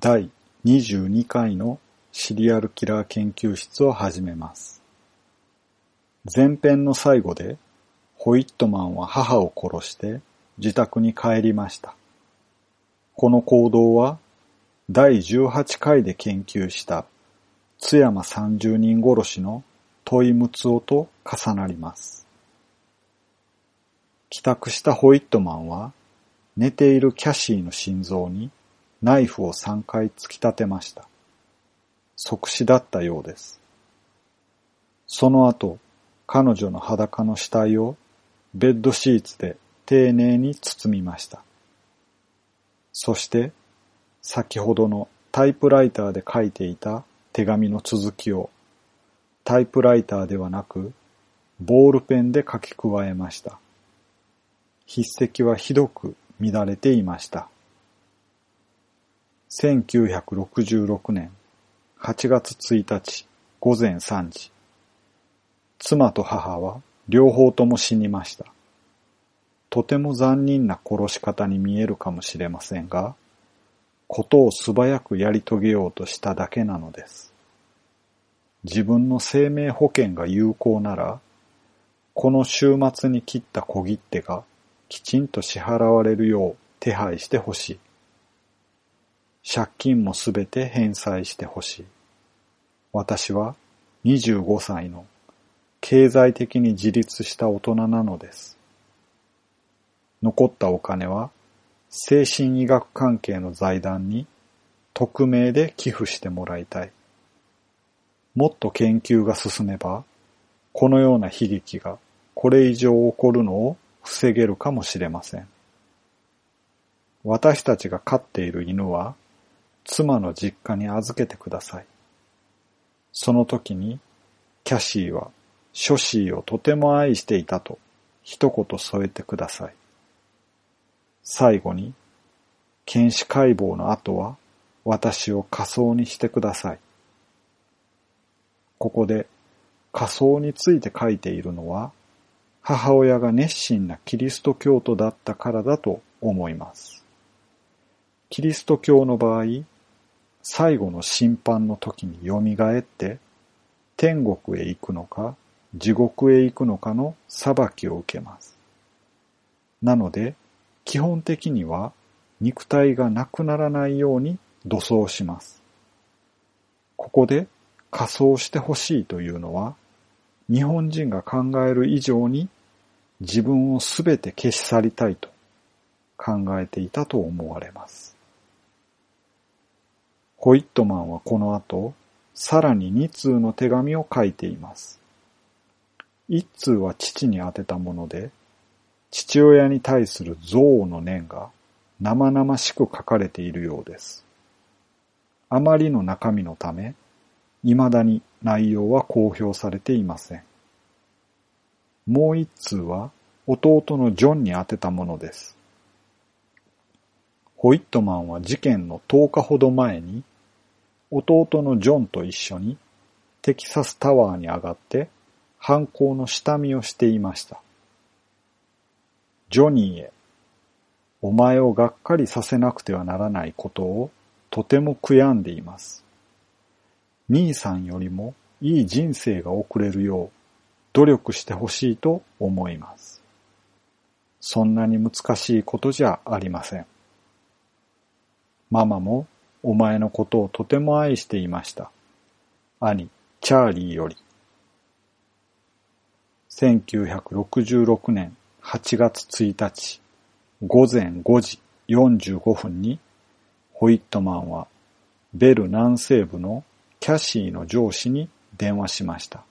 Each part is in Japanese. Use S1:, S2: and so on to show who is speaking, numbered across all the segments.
S1: 第22回のシリアルキラー研究室を始めます。前編の最後で、ホイットマンは母を殺して自宅に帰りました。この行動は、第18回で研究した津山30人殺しの問いむつおと重なります。帰宅したホイットマンは、寝ているキャシーの心臓にナイフを3回突き立てました。即死だったようです。その後、彼女の裸の死体をベッドシーツで丁寧に包みました。そして、先ほどのタイプライターで書いていた手紙の続きをタイプライターではなくボールペンで書き加えました。筆跡はひどく乱れていました。1966年8月1日午前3時。妻と母は両方とも死にました。とても残忍な殺し方に見えるかもしれませんが、ことを素早くやり遂げようとしただけなのです。自分の生命保険が有効なら、この週末に切った小切手がきちんと支払われるよう手配してほしい。借金もすべて返済してほしい。私は25歳の経済的に自立した大人なのです。残ったお金は精神医学関係の財団に匿名で寄付してもらいたい。もっと研究が進めば、このような悲劇がこれ以上起こるのを防げるかもしれません。私たちが飼っている犬は、妻の実家に預けてください。その時に、キャシーは、ショシーをとても愛していたと、一言添えてください。最後に、検視解剖の後は、私を仮装にしてください。ここで、仮装について書いているのは、母親が熱心なキリスト教徒だったからだと思います。キリスト教の場合、最後の審判の時に蘇って、天国へ行くのか、地獄へ行くのかの裁きを受けます。なので、基本的には肉体がなくならないように土葬します。ここで仮装してほしいというのは、日本人が考える以上に自分をすべて消し去りたいと考えていたと思われます。ホイットマンはこの後、さらに2通の手紙を書いています。1通は父に宛てたもので、父親に対する憎悪の念が生々しく書かれているようです。あまりの中身のため、未だに内容は公表されていません。もう一通は弟のジョンに宛てたものです。ホイットマンは事件の10日ほど前に弟のジョンと一緒にテキサスタワーに上がって犯行の下見をしていました。ジョニーへ、お前をがっかりさせなくてはならないことをとても悔やんでいます。兄さんよりもいい人生が送れるよう努力してほしいと思います。そんなに難しいことじゃありません。ママもお前のことをとても愛していました。兄、チャーリーより。1966年8月1日午前5時45分にホイットマンはベル南西部のキャシーの上司に電話しました。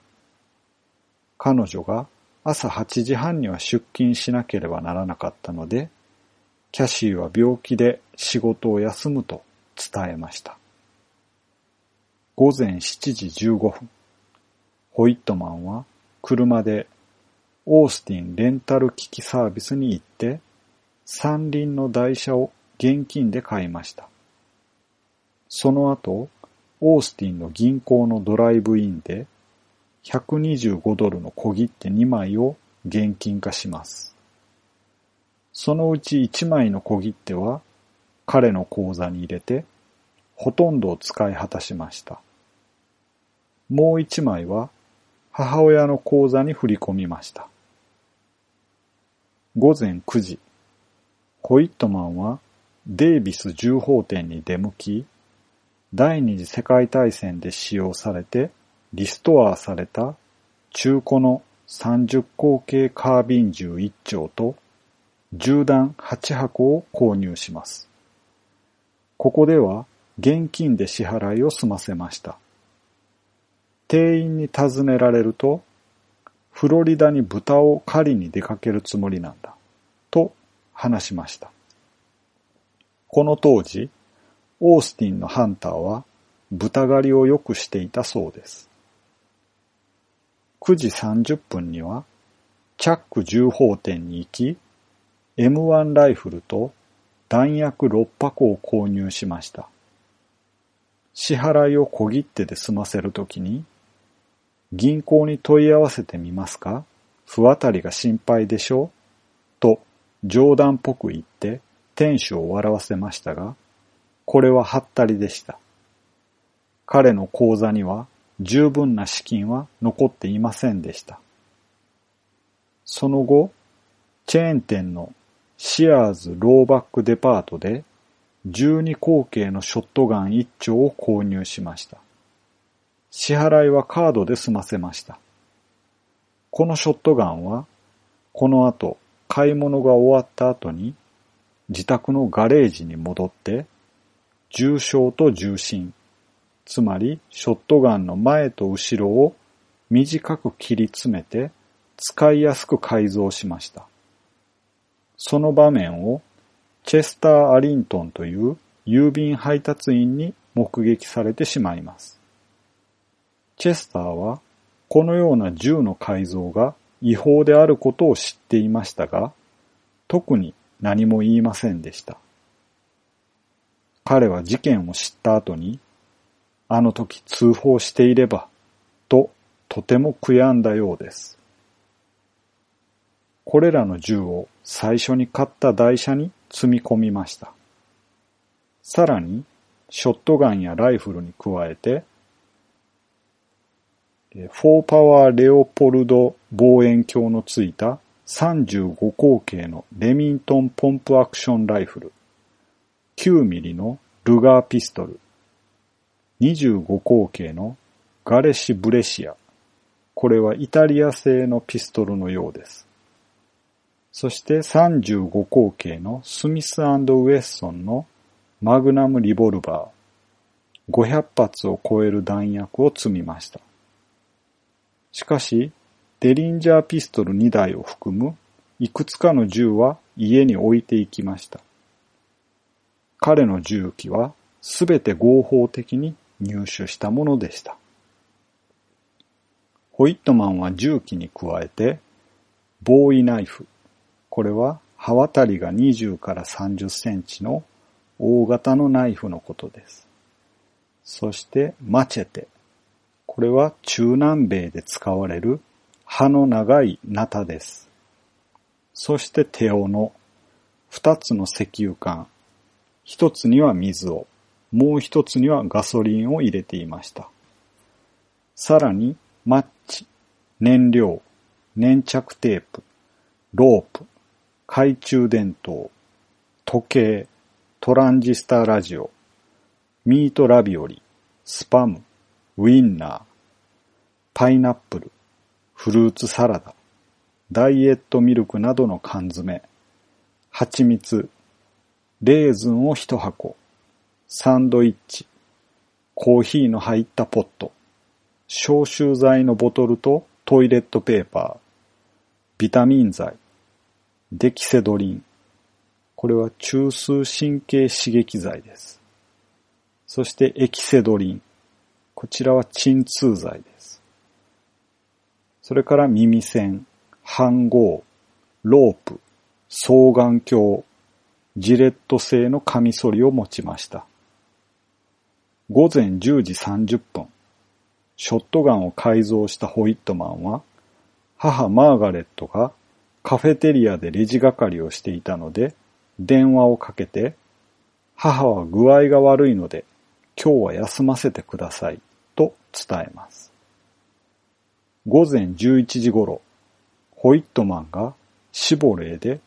S1: 彼女が朝8時半には出勤しなければならなかったので、キャシーは病気で仕事を休むと伝えました。午前7時15分、ホイットマンは車でオースティンレンタル機器サービスに行って、三輪の台車を現金で買いました。その後、オースティンの銀行のドライブインで125ドルの小切手2枚を現金化します。そのうち1枚の小切手は彼の口座に入れて、ほとんどを使い果たしました。もう一枚は母親の口座に振り込みました。午前9時、ホイットマンはデイビス銃砲店に出向き、第二次世界大戦で使用されてリストアされた中古の30口径カービン銃1丁と銃弾8箱を購入します。ここでは現金で支払いを済ませました。店員に尋ねられると、フロリダに豚を狩りに出かけるつもりなんだ、と話しました。この当時、オースティンのハンターは豚狩りをよくしていたそうです。9時30分には、チャック銃砲店に行き、M1 ライフルと弾薬6箱を購入しました。支払いを小切手で済ませるときに、銀行に問い合わせてみますか？不当たりが心配でしょ？うと冗談っぽく言って店主を笑わせましたが、これははったりでした。彼の口座には十分な資金は残っていませんでした。その後、チェーン店のシアーズローバックデパートで12口径のショットガン1丁を購入しました。支払いはカードで済ませました。このショットガンは、この後、買い物が終わった後に、自宅のガレージに戻って、重傷と重心、つまりショットガンの前と後ろを短く切り詰めて使いやすく改造しました。その場面をチェスター・アリントンという郵便配達員に目撃されてしまいます。チェスターはこのような銃の改造が違法であることを知っていましたが、特に何も言いませんでした。彼は事件を知った後に、あの時通報していれば、ととても悔やんだようです。これらの銃を最初に買った台車に積み込みました。さらに、ショットガンやライフルに加えて、フォーパワーレオポルド望遠鏡のついた35口径のレミントンポンプアクションライフル、9ミリのルガーピストル、25口径のガレシ・ブレシア、これはイタリア製のピストルのようです。そして35口径のスミスウェッソンのマグナムリボルバー、500発を超える弾薬を積みました。しかし、デリンジャーピストル2台を含むいくつかの銃は家に置いていきました。彼の銃器はすべて合法的に入手したものでした。ホイットマンは銃器に加えて、ボーイナイフ、これは刃渡りが20から30センチの大型のナイフのことです。そしてマチェテ。これは中南米で使われる刃の長いナタです。そしてテオの二つの石油缶。一つには水を、もう一つにはガソリンを入れていました。さらにマッチ、燃料、粘着テープ、ロープ、懐中電灯、時計、トランジスタラジオ、ミートラビオリ、スパム、ウィンナー、パイナップル、フルーツサラダ、ダイエットミルクなどの缶詰、蜂蜜、レーズンを一箱、サンドイッチ、コーヒーの入ったポット、消臭剤のボトルとトイレットペーパー、ビタミン剤、デキセドリン。これは中枢神経刺激剤です。そしてエキセドリン。こちらは鎮痛剤です。それから耳栓、飯号、ロープ、双眼鏡、ジレット製のカミソリを持ちました。午前10時30分、ショットガンを改造したホイットマンは、母マーガレットがカフェテリアでレジ係をしていたので、電話をかけて、母は具合が悪いので、今日は休ませてくださいと伝えます。午前11時頃、ホイットマンがシボレーで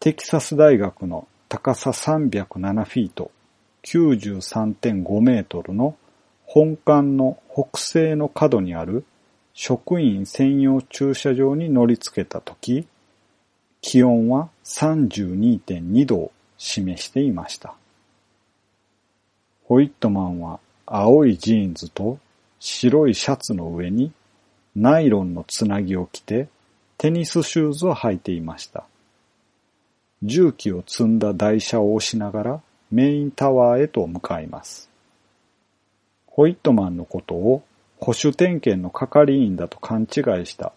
S1: テキサス大学の高さ307フィート93.5メートルの本館の北西の角にある職員専用駐車場に乗り付けたとき、気温は32.2度を示していました。ホイットマンは青いジーンズと白いシャツの上にナイロンのつなぎを着てテニスシューズを履いていました。重機を積んだ台車を押しながらメインタワーへと向かいます。ホイットマンのことを保守点検の係員だと勘違いした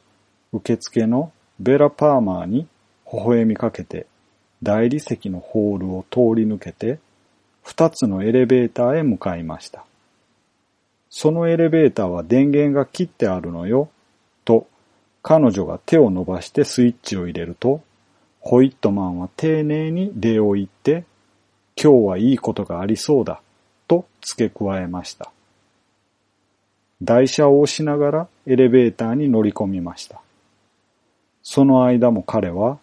S1: 受付のベラ・パーマーに微笑みかけて大理石のホールを通り抜けて二つのエレベーターへ向かいました。そのエレベーターは電源が切ってあるのよ、と彼女が手を伸ばしてスイッチを入れると、ホイットマンは丁寧に礼を言って、今日はいいことがありそうだ、と付け加えました。台車を押しながらエレベーターに乗り込みました。その間も彼は、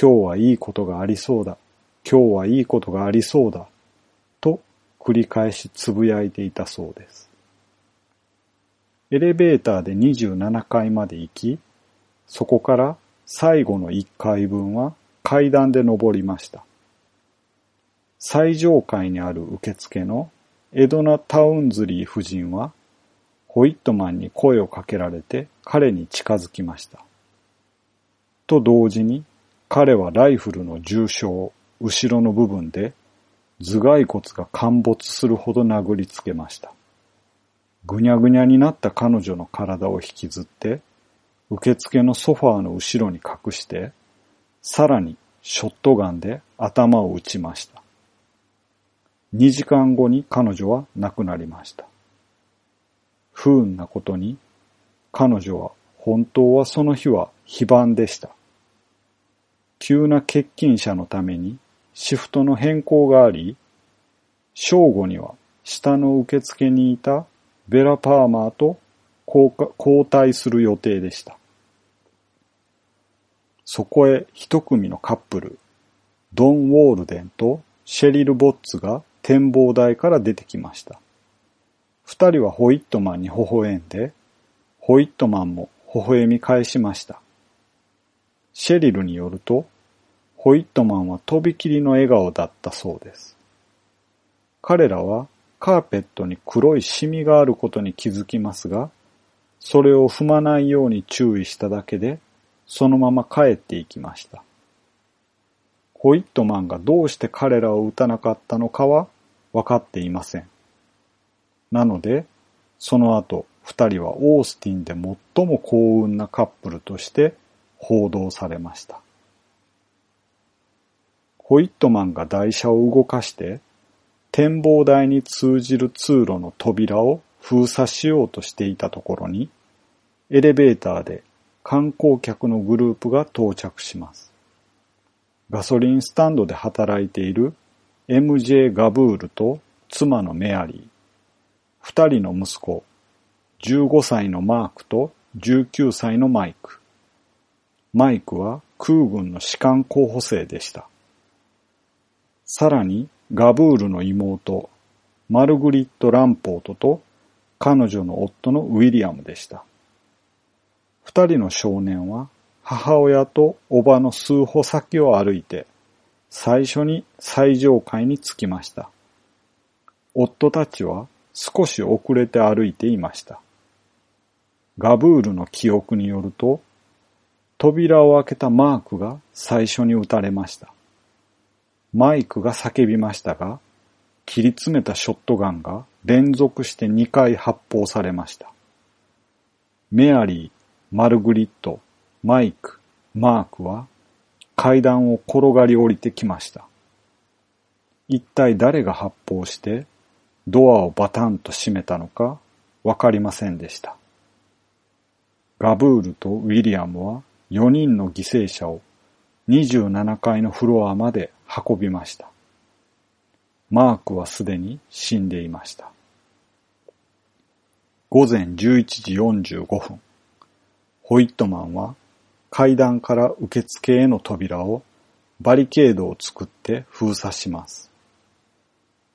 S1: 今日はいいことがありそうだ、今日はいいことがありそうだ、と繰り返しつぶやいていたそうです。エレベーターで27階まで行き、そこから最後の1階分は階段で登りました。最上階にある受付のエドナ・タウンズリー夫人は、ホイットマンに声をかけられて彼に近づきました。と同時に彼はライフルの重傷、後ろの部分で頭蓋骨が陥没するほど殴りつけました。ぐにゃぐにゃになった彼女の体を引きずって、受付のソファーの後ろに隠して、さらにショットガンで頭を撃ちました。2時間後に彼女は亡くなりました。不運なことに、彼女は本当はその日は非番でした。急な欠勤者のためにシフトの変更があり、正午には下の受付にいたベラ・パーマーと交代する予定でした。そこへ一組のカップル、ドン・ウォールデンとシェリル・ボッツが展望台から出てきました。二人はホイットマンに微笑んで、ホイットマンも微笑み返しました。シェリルによると、ホイットマンはとびきりの笑顔だったそうです。彼らはカーペットに黒いシミがあることに気づきますが、それを踏まないように注意しただけで、そのまま帰っていきました。ホイットマンがどうして彼らを撃たなかったのかは分かっていません。なので、その後、二人はオースティンで最も幸運なカップルとして報道されました。ホイットマンが台車を動かして展望台に通じる通路の扉を封鎖しようとしていたところにエレベーターで観光客のグループが到着します。ガソリンスタンドで働いている MJ ガブールと妻のメアリー、二人の息子、15歳のマークと19歳のマイク。マイクは空軍の士官候補生でした。さらにガブールの妹、マルグリット・ランポートと彼女の夫のウィリアムでした。二人の少年は母親とおばの数歩先を歩いて最初に最上階に着きました。夫たちは少し遅れて歩いていました。ガブールの記憶によると、扉を開けたマークが最初に撃たれました。マイクが叫びましたが、切り詰めたショットガンが連続して2回発砲されました。メアリー、マルグリット、マイク、マークは階段を転がり降りてきました。一体誰が発砲してドアをバタンと閉めたのかわかりませんでした。ガブールとウィリアムは4人の犠牲者を27階のフロアまで運びました。マークはすでに死んでいました。午前11時45分、ホイットマンは階段から受付への扉をバリケードを作って封鎖します。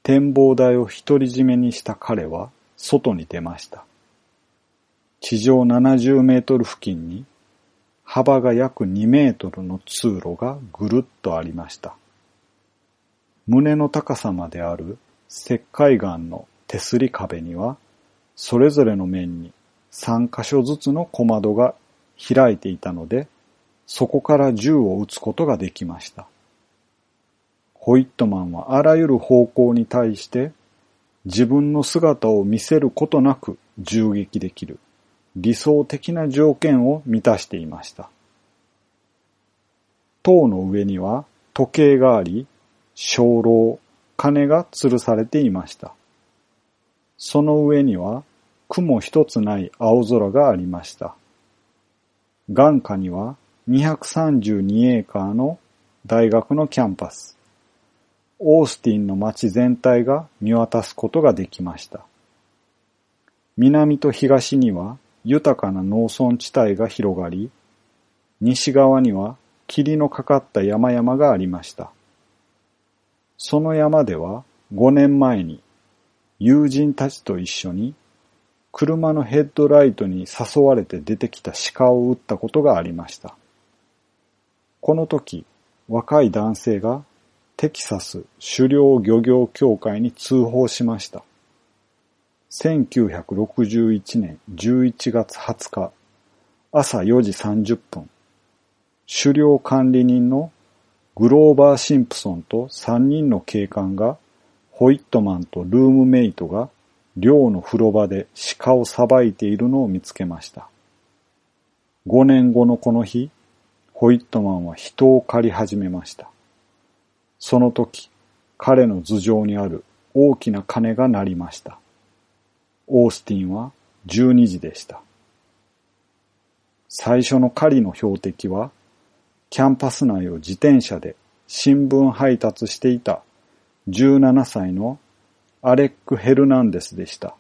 S1: 展望台を独り占めにした彼は外に出ました。地上70メートル付近に幅が約2メートルの通路がぐるっとありました。胸の高さまである石灰岩の手すり壁には、それぞれの面に3箇所ずつの小窓が開いていたので、そこから銃を撃つことができました。ホイットマンはあらゆる方向に対して自分の姿を見せることなく銃撃できる理想的な条件を満たしていました。塔の上には時計があり、鐘楼、鐘が吊るされていました。その上には雲一つない青空がありました。眼下には232エーカーの大学のキャンパス。オースティンの街全体が見渡すことができました。南と東には豊かな農村地帯が広がり、西側には霧のかかった山々がありました。その山では5年前に友人たちと一緒に車のヘッドライトに誘われて出てきた鹿を撃ったことがありました。この時、若い男性がテキサス狩猟漁業協会に通報しました。1961年11月20日朝4時30分、狩猟管理人のグローバー・シンプソンと3人の警官がホイットマンとルームメイトが寮の風呂場で鹿をさばいているのを見つけました。5年後のこの日、ホイットマンは人を狩り始めました。その時、彼の頭上にある大きな鐘が鳴りました。オースティンは12時でした。最初の狩りの標的は、キャンパス内を自転車で新聞配達していた17歳のアレック・ヘルナンデスでした。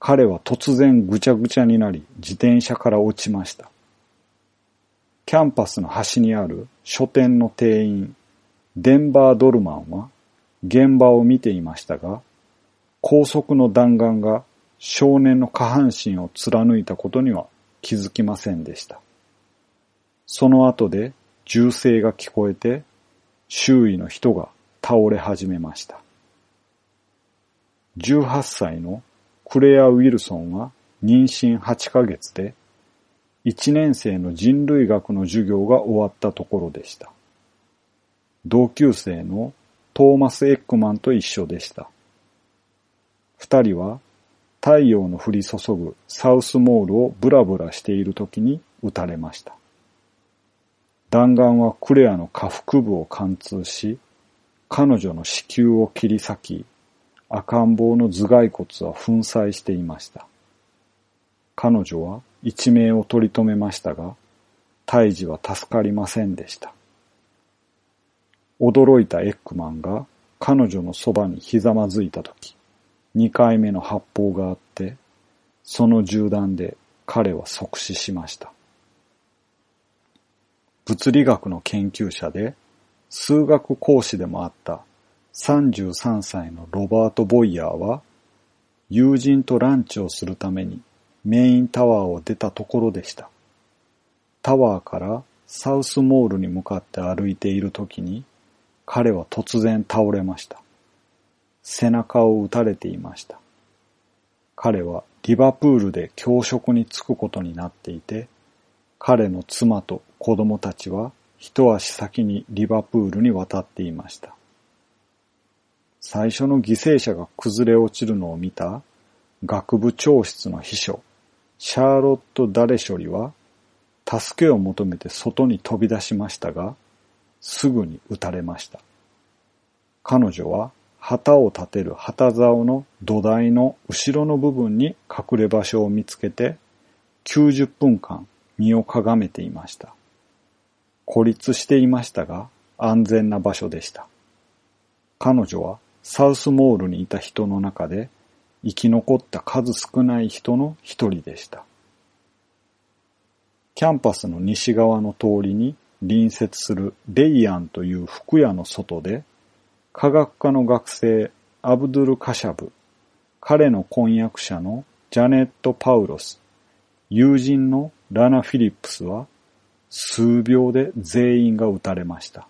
S1: 彼は突然ぐちゃぐちゃになり自転車から落ちました。キャンパスの端にある書店の店員デンバー・ドルマンは現場を見ていましたが、高速の弾丸が少年の下半身を貫いたことには気づきませんでした。その後で銃声が聞こえて、周囲の人が倒れ始めました。18歳のクレア・ウィルソンは妊娠8ヶ月で、1年生の人類学の授業が終わったところでした。同級生のトーマス・エックマンと一緒でした。二人は太陽の降り注ぐサウスモールをブラブラしている時に撃たれました。弾丸はクレアの下腹部を貫通し、彼女の子宮を切り裂き、赤ん坊の頭蓋骨は粉砕していました。彼女は一命を取り留めましたが、胎児は助かりませんでした。驚いたエッグマンが彼女のそばにひざまずいたとき、二回目の発砲があって、その銃弾で彼は即死しました。物理学の研究者で数学講師でもあった33歳のロバート・ボイヤーは友人とランチをするためにメインタワーを出たところでした。タワーからサウスモールに向かって歩いている時に彼は突然倒れました。背中を撃たれていました。彼はリバプールで教職に就くことになっていて、彼の妻と子供たちは一足先にリバプールに渡っていました。最初の犠牲者が崩れ落ちるのを見た学部長室の秘書、シャーロット・ダレショリは、助けを求めて外に飛び出しましたが、すぐに撃たれました。彼女は旗を立てる旗竿の土台の後ろの部分に隠れ場所を見つけて90分間身をかがめていました。孤立していましたが安全な場所でした。彼女はサウスモールにいた人の中で生き残った数少ない人の一人でした。キャンパスの西側の通りに隣接するレイアンという服屋の外で科学科の学生アブドゥル・カシャブ、彼の婚約者のジャネット・パウロス、友人のラナ・フィリップスは数秒で全員が撃たれました。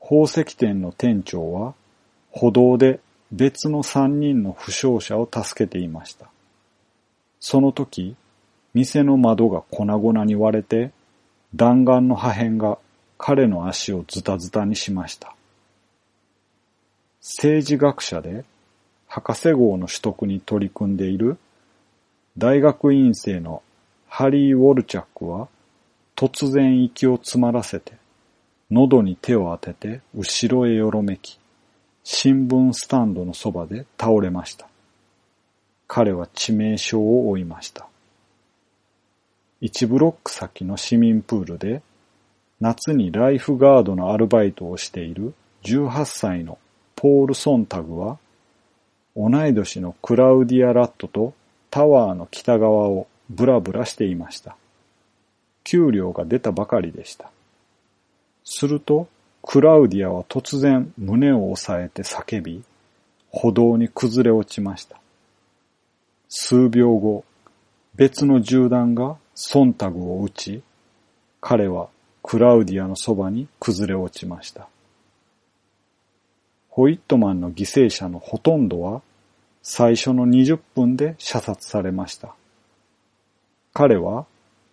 S1: 宝石店の店長は歩道で別の三人の負傷者を助けていました。その時、店の窓が粉々に割れて弾丸の破片が彼の足をズタズタにしました。政治学者で博士号の取得に取り組んでいる大学院生のハリー・ウォルチャックは突然息を詰まらせて喉に手を当てて後ろへよろめき新聞スタンドのそばで倒れました。彼は致命傷を負いました。1ブロック先の市民プールで夏にライフガードのアルバイトをしている18歳のポール・ソンタグは同い年のクラウディア・ラットとタワーの北側をブラブラしていました。給料が出たばかりでした。すると、クラウディアは突然胸を押さえて叫び、歩道に崩れ落ちました。数秒後、別の銃弾がソンタグを撃ち、彼はクラウディアのそばに崩れ落ちました。ホイットマンの犠牲者のほとんどは最初の20分で射殺されました。彼は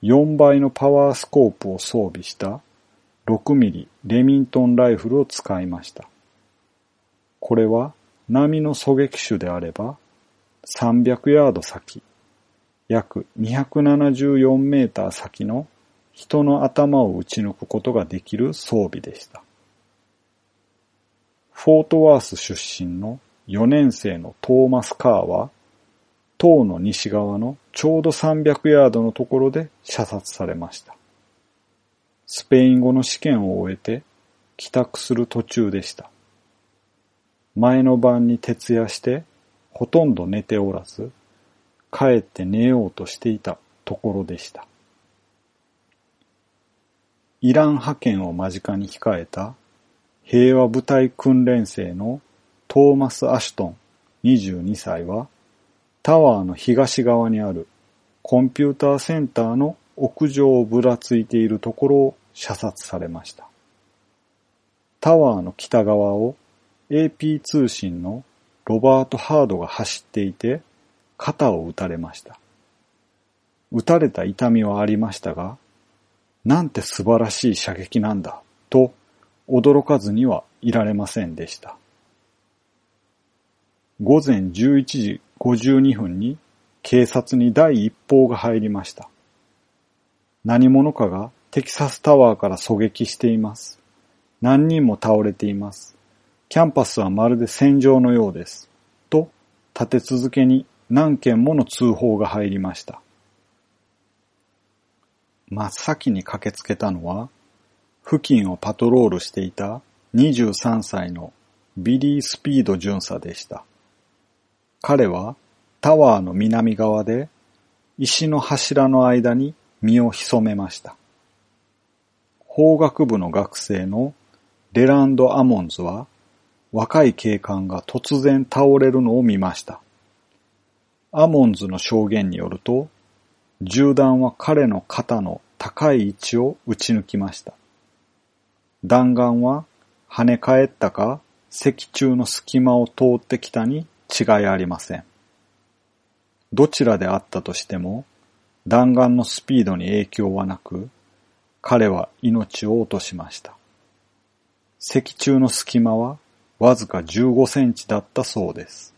S1: 4倍のパワースコープを装備した6ミリレミントンライフルを使いました。これは波の狙撃手であれば300ヤード先、約274メーター先の人の頭を撃ち抜くことができる装備でした。フォートワース出身の4年生のトーマス・カーは、塔の西側のちょうど300ヤードのところで射殺されました。スペイン語の試験を終えて帰宅する途中でした。前の晩に徹夜してほとんど寝ておらず、帰って寝ようとしていたところでした。イラン派遣を間近に控えた平和部隊訓練生のトーマス・アシュトン22歳はタワーの東側にあるコンピューターセンターの屋上をぶらついているところを射殺されました。タワーの北側を AP 通信のロバート・ハードが走っていて肩を撃たれました。撃たれた痛みはありましたが、なんて素晴らしい射撃なんだ、と驚かずにはいられませんでした。午前11時52分に警察に第一報が入りました。何者かがテキサスタワーから狙撃しています。何人も倒れています。キャンパスはまるで戦場のようです。と立て続けに何件もの通報が入りました。真っ先に駆けつけたのは、付近をパトロールしていた23歳のビリー・スピード巡査でした。彼はタワーの南側で石の柱の間に身を潜めました。法学部の学生のレランド・アモンズは若い警官が突然倒れるのを見ました。アモンズの証言によると、銃弾は彼の肩の高い位置を撃ち抜きました。弾丸は跳ね返ったか石柱の隙間を通ってきたに違いありません。どちらであったとしても弾丸のスピードに影響はなく彼は命を落としました。石柱の隙間はわずか15センチだったそうです。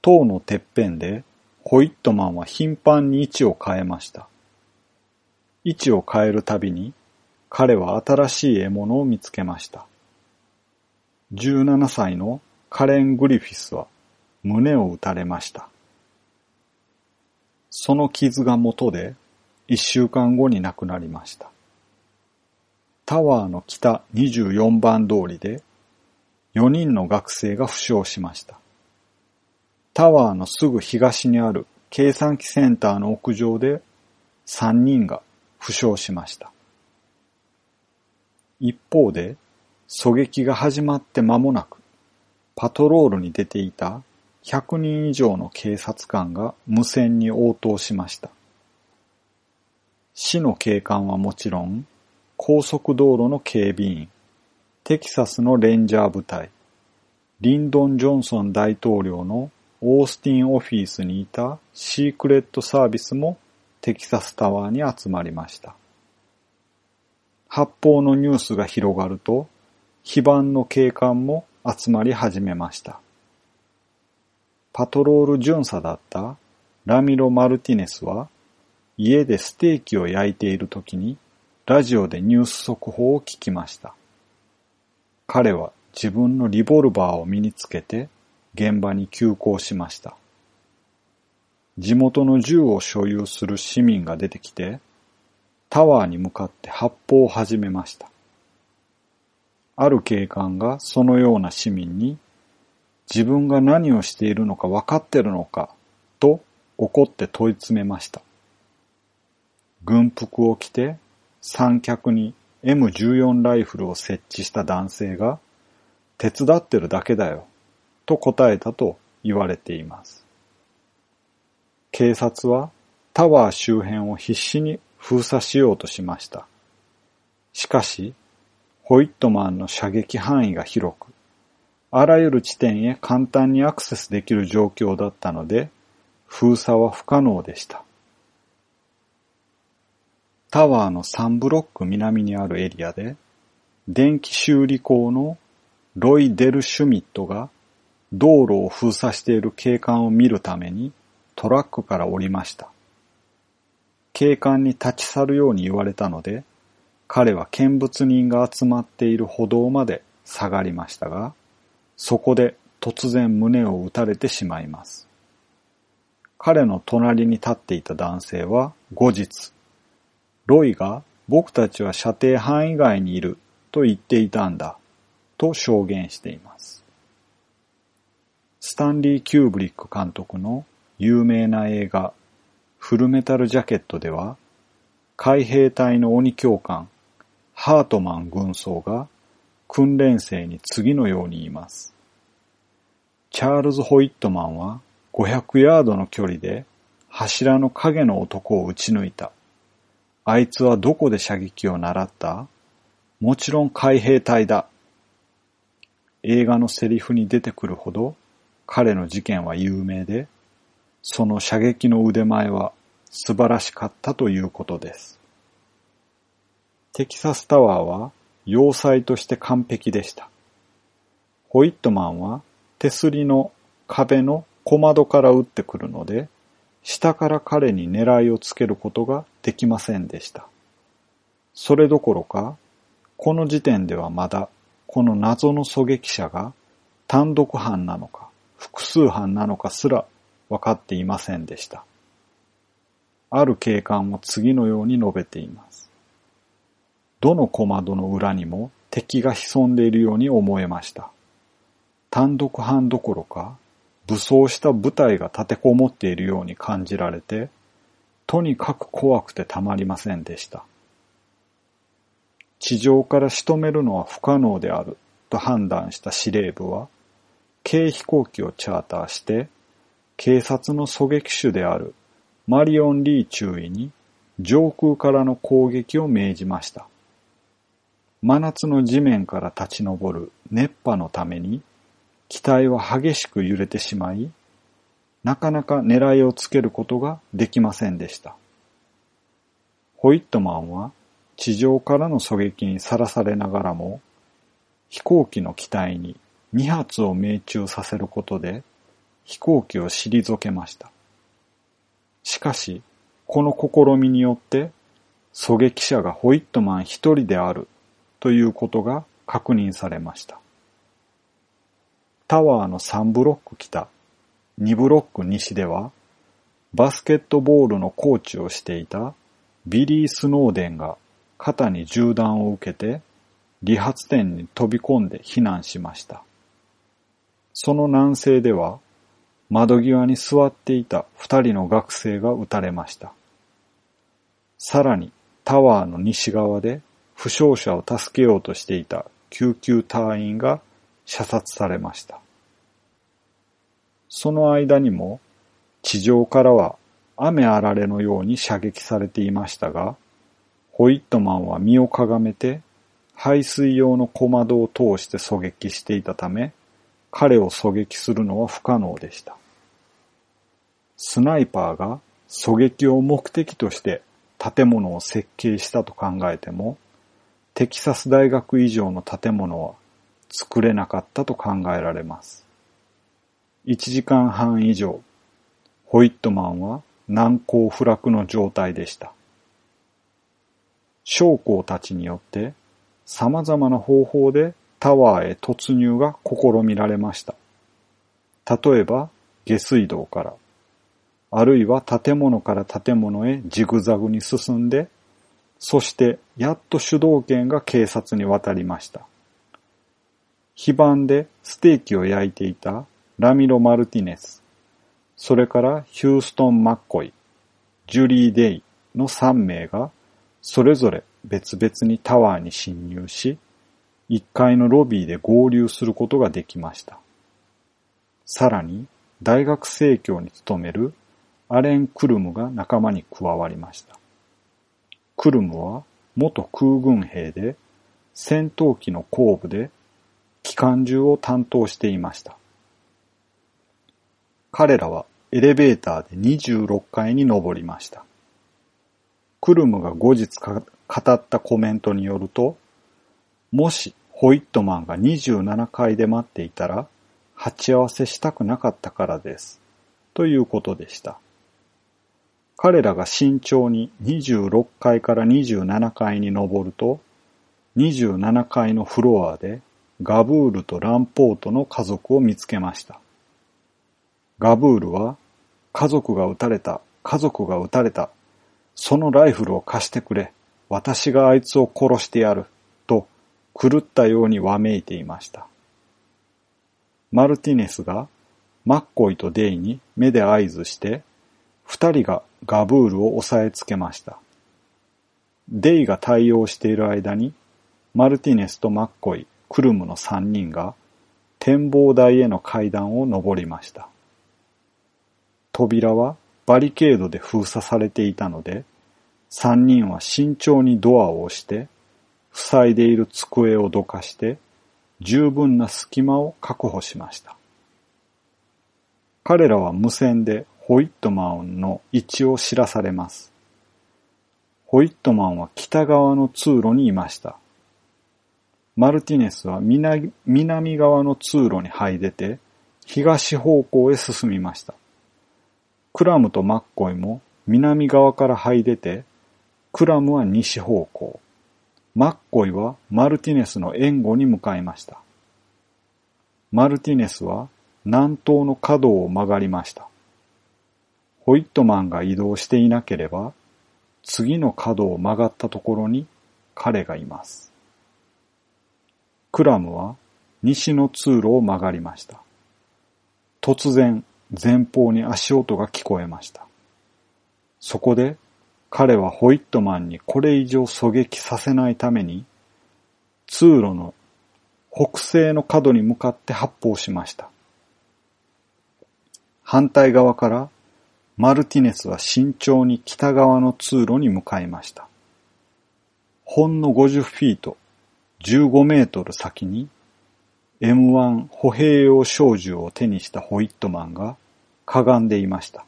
S1: 塔のてっぺんでホイットマンは頻繁に位置を変えました。位置を変えるたびに彼は新しい獲物を見つけました。17歳のカレン・グリフィスは胸を撃たれました。その傷が元で一週間後に亡くなりました。タワーの北24番通りで4人の学生が負傷しました。タワーのすぐ東にある計算機センターの屋上で3人が負傷しました。一方で狙撃が始まって間もなくパトロールに出ていた100人以上の警察官が無線に応答しました。市の警官はもちろん高速道路の警備員、テキサスのレンジャー部隊、リンドン・ジョンソン大統領のオースティンオフィスにいたシークレットサービスもテキサスタワーに集まりました。発砲のニュースが広がると、非番の警官も集まり始めました。パトロール巡査だったラミロ・マルティネスは、家でステーキを焼いている時にラジオでニュース速報を聞きました。彼は自分のリボルバーを身につけて現場に急行しました。地元の銃を所有する市民が出てきて、タワーに向かって発砲を始めました。ある警官がそのような市民に、自分が何をしているのか分かってるのか、と怒って問い詰めました。軍服を着て三脚に M14 ライフルを設置した男性が、手伝ってるだけだよ、と答えたと言われています。警察はタワー周辺を必死に封鎖しようとしました。しかし、ホイットマンの射撃範囲が広く、あらゆる地点へ簡単にアクセスできる状況だったので、封鎖は不可能でした。タワーの3ブロック南にあるエリアで、電気修理工のロイ・デル・シュミットが道路を封鎖している警官を見るためにトラックから降りました。警官に立ち去るように言われたので、彼は見物人が集まっている歩道まで下がりましたが、そこで突然胸を撃たれてしまいます。彼の隣に立っていた男性は後日、ロイが僕たちは射程範囲外にいると言っていたんだと証言しています。スタンリー・キューブリック監督の有名な映画フルメタルジャケットでは海兵隊の鬼教官ハートマン軍曹が訓練生に次のように言います。チャールズ・ホイットマンは500ヤードの距離で柱の影の男を撃ち抜いた。あいつはどこで射撃を習った？もちろん海兵隊だ。映画のセリフに出てくるほど彼の事件は有名で、その射撃の腕前は素晴らしかったということです。テキサスタワーは要塞として完璧でした。ホイットマンは手すりの壁の小窓から撃ってくるので、下から彼に狙いをつけることができませんでした。それどころか、この時点ではまだこの謎の狙撃者が単独犯なのか複数犯なのかすら分かっていませんでした。ある警官は次のように述べています。どの小窓の裏にも敵が潜んでいるように思えました。単独犯どころか武装した部隊が立てこもっているように感じられて、とにかく怖くてたまりませんでした。地上から仕留めるのは不可能であると判断した司令部は、軽飛行機をチャーターして、警察の狙撃手であるマリオン・リー中尉に上空からの攻撃を命じました。真夏の地面から立ち上る熱波のために機体は激しく揺れてしまい、なかなか狙いをつけることができませんでした。ホイットマンは地上からの狙撃にさらされながらも、飛行機の機体に2発を命中させることで飛行機を退けました。しかし、この試みによって狙撃者がホイットマン一人であるということが確認されました。タワーの3ブロック北、2ブロック西では、バスケットボールのコーチをしていたビリー・スノーデンが肩に銃弾を受けて理髪店に飛び込んで避難しました。その南西では窓際に座っていた二人の学生が撃たれました。さらにタワーの西側で負傷者を助けようとしていた救急隊員が射殺されました。その間にも地上からは雨あられのように射撃されていましたが、ホイットマンは身をかがめて排水用の小窓を通して狙撃していたため、彼を狙撃するのは不可能でした。スナイパーが狙撃を目的として建物を設計したと考えても、テキサス大学以上の建物は作れなかったと考えられます。1時間半以上、ホイットマンは難攻不落の状態でした。将校たちによって様々な方法でタワーへ突入が試みられました。例えば下水道から、あるいは建物から建物へジグザグに進んで、そしてやっと主導権が警察に渡りました。非番でステーキを焼いていたラミロ・マルティネス、それからヒューストン・マッコイ、ジュリー・デイの3名がそれぞれ別々にタワーに侵入し、1階のロビーで合流することができました。さらに、大学生協に勤めるアレン・クルムが仲間に加わりました。クルムは元空軍兵で戦闘機の後部で機関銃を担当していました。彼らはエレベーターで26階に登りました。クルムが後日語ったコメントによると、もしホイットマンが27階で待っていたら、鉢合わせしたくなかったからです。ということでした。彼らが慎重に26階から27階に登ると、27階のフロアでガブールとランポートの家族を見つけました。ガブールは、家族が撃たれた、家族が撃たれた、そのライフルを貸してくれ、私があいつを殺してやる、と狂ったようにわめいていました。マルティネスがマッコイとデイに目で合図して、二人がガブールを押さえつけました。デイが対応している間に、マルティネスとマッコイ、クルムの三人が展望台への階段を登りました。扉はバリケードで封鎖されていたので、三人は慎重にドアを押して、塞いでいる机をどかして、十分な隙間を確保しました。彼らは無線でホイットマンの位置を知らされます。ホイットマンは北側の通路にいました。マルティネスは南側の通路に這い出て、東方向へ進みました。クラムとマッコイも南側から這い出て、クラムは西方向、マッコイはマルティネスの援護に向かいました。マルティネスは南東の角を曲がりました。ホイットマンが移動していなければ、次の角を曲がったところに彼がいます。クラムは西の通路を曲がりました。突然、前方に足音が聞こえました。そこで彼はホイットマンにこれ以上狙撃させないために通路の北西の角に向かって発砲しました。反対側からマルティネスは慎重に北側の通路に向かいました。ほんの50フィート、15メートル先に M1 歩兵用小銃を手にしたホイットマンがかがんでいました。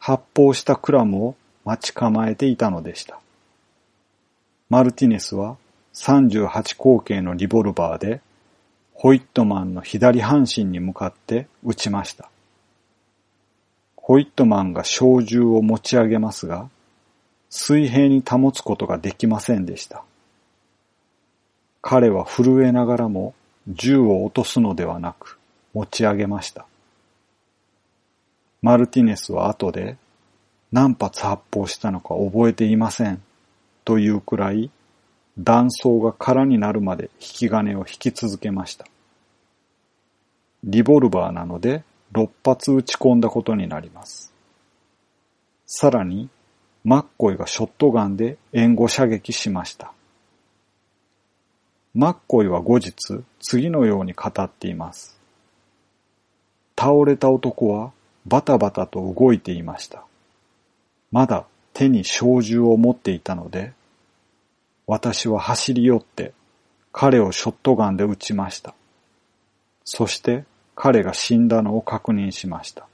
S1: 発砲したクラムを待ち構えていたのでした。マルティネスは38口径のリボルバーでホイットマンの左半身に向かって撃ちました。ホイットマンが小銃を持ち上げますが、水平に保つことができませんでした。彼は震えながらも銃を落とすのではなく持ち上げました。マルティネスは後で何発発砲したのか覚えていませんというくらい断層が空になるまで引き金を引き続けました。リボルバーなので6発撃ち込んだことになります。さらに、マッコイがショットガンで援護射撃しました。マッコイは後日、次のように語っています。倒れた男はバタバタと動いていました。まだ手に小銃を持っていたので、私は走り寄って彼をショットガンで撃ちました。そして彼が死んだのを確認しました。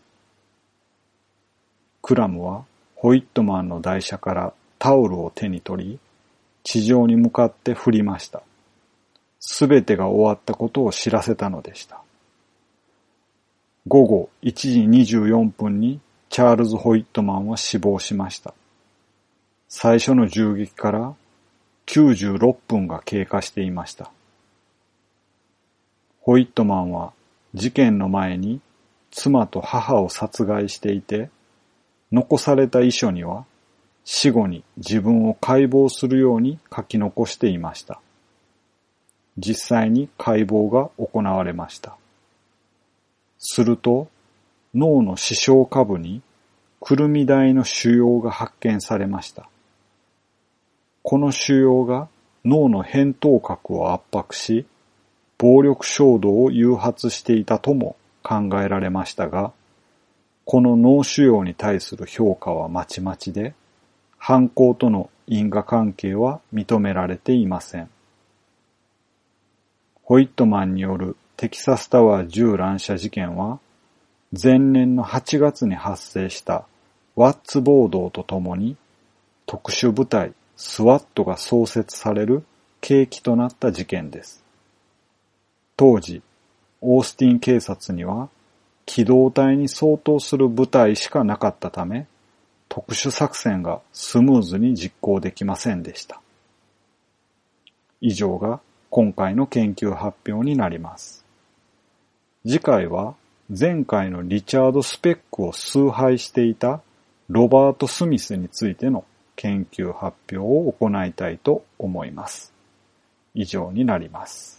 S1: クラムはホイットマンの台車からタオルを手に取り、地上に向かって振りました。すべてが終わったことを知らせたのでした。午後1時24分にチャールズ・ホイットマンは死亡しました。最初の銃撃から96分が経過していました。ホイットマンは事件の前に妻と母を殺害していて、残された遺書には死後に自分を解剖するように書き残していました。実際に解剖が行われました。すると、脳の視床下部にくるみ台の腫瘍が発見されました。この腫瘍が脳の扁桃核を圧迫し、暴力衝動を誘発していたとも考えられましたが、この脳腫瘍に対する評価はまちまちで、犯行との因果関係は認められていません。ホイットマンによるテキサスタワー銃乱射事件は、前年の8月に発生したワッツ暴動とともに特殊部隊スワットが創設される契機となった事件です。当時、オースティン警察には機動隊に相当する部隊しかなかったため、特殊作戦がスムーズに実行できませんでした。以上が今回の研究発表になります。次回は前回のリチャード・スペックを崇拝していたロバート・スミスについての研究発表を行いたいと思います。以上になります。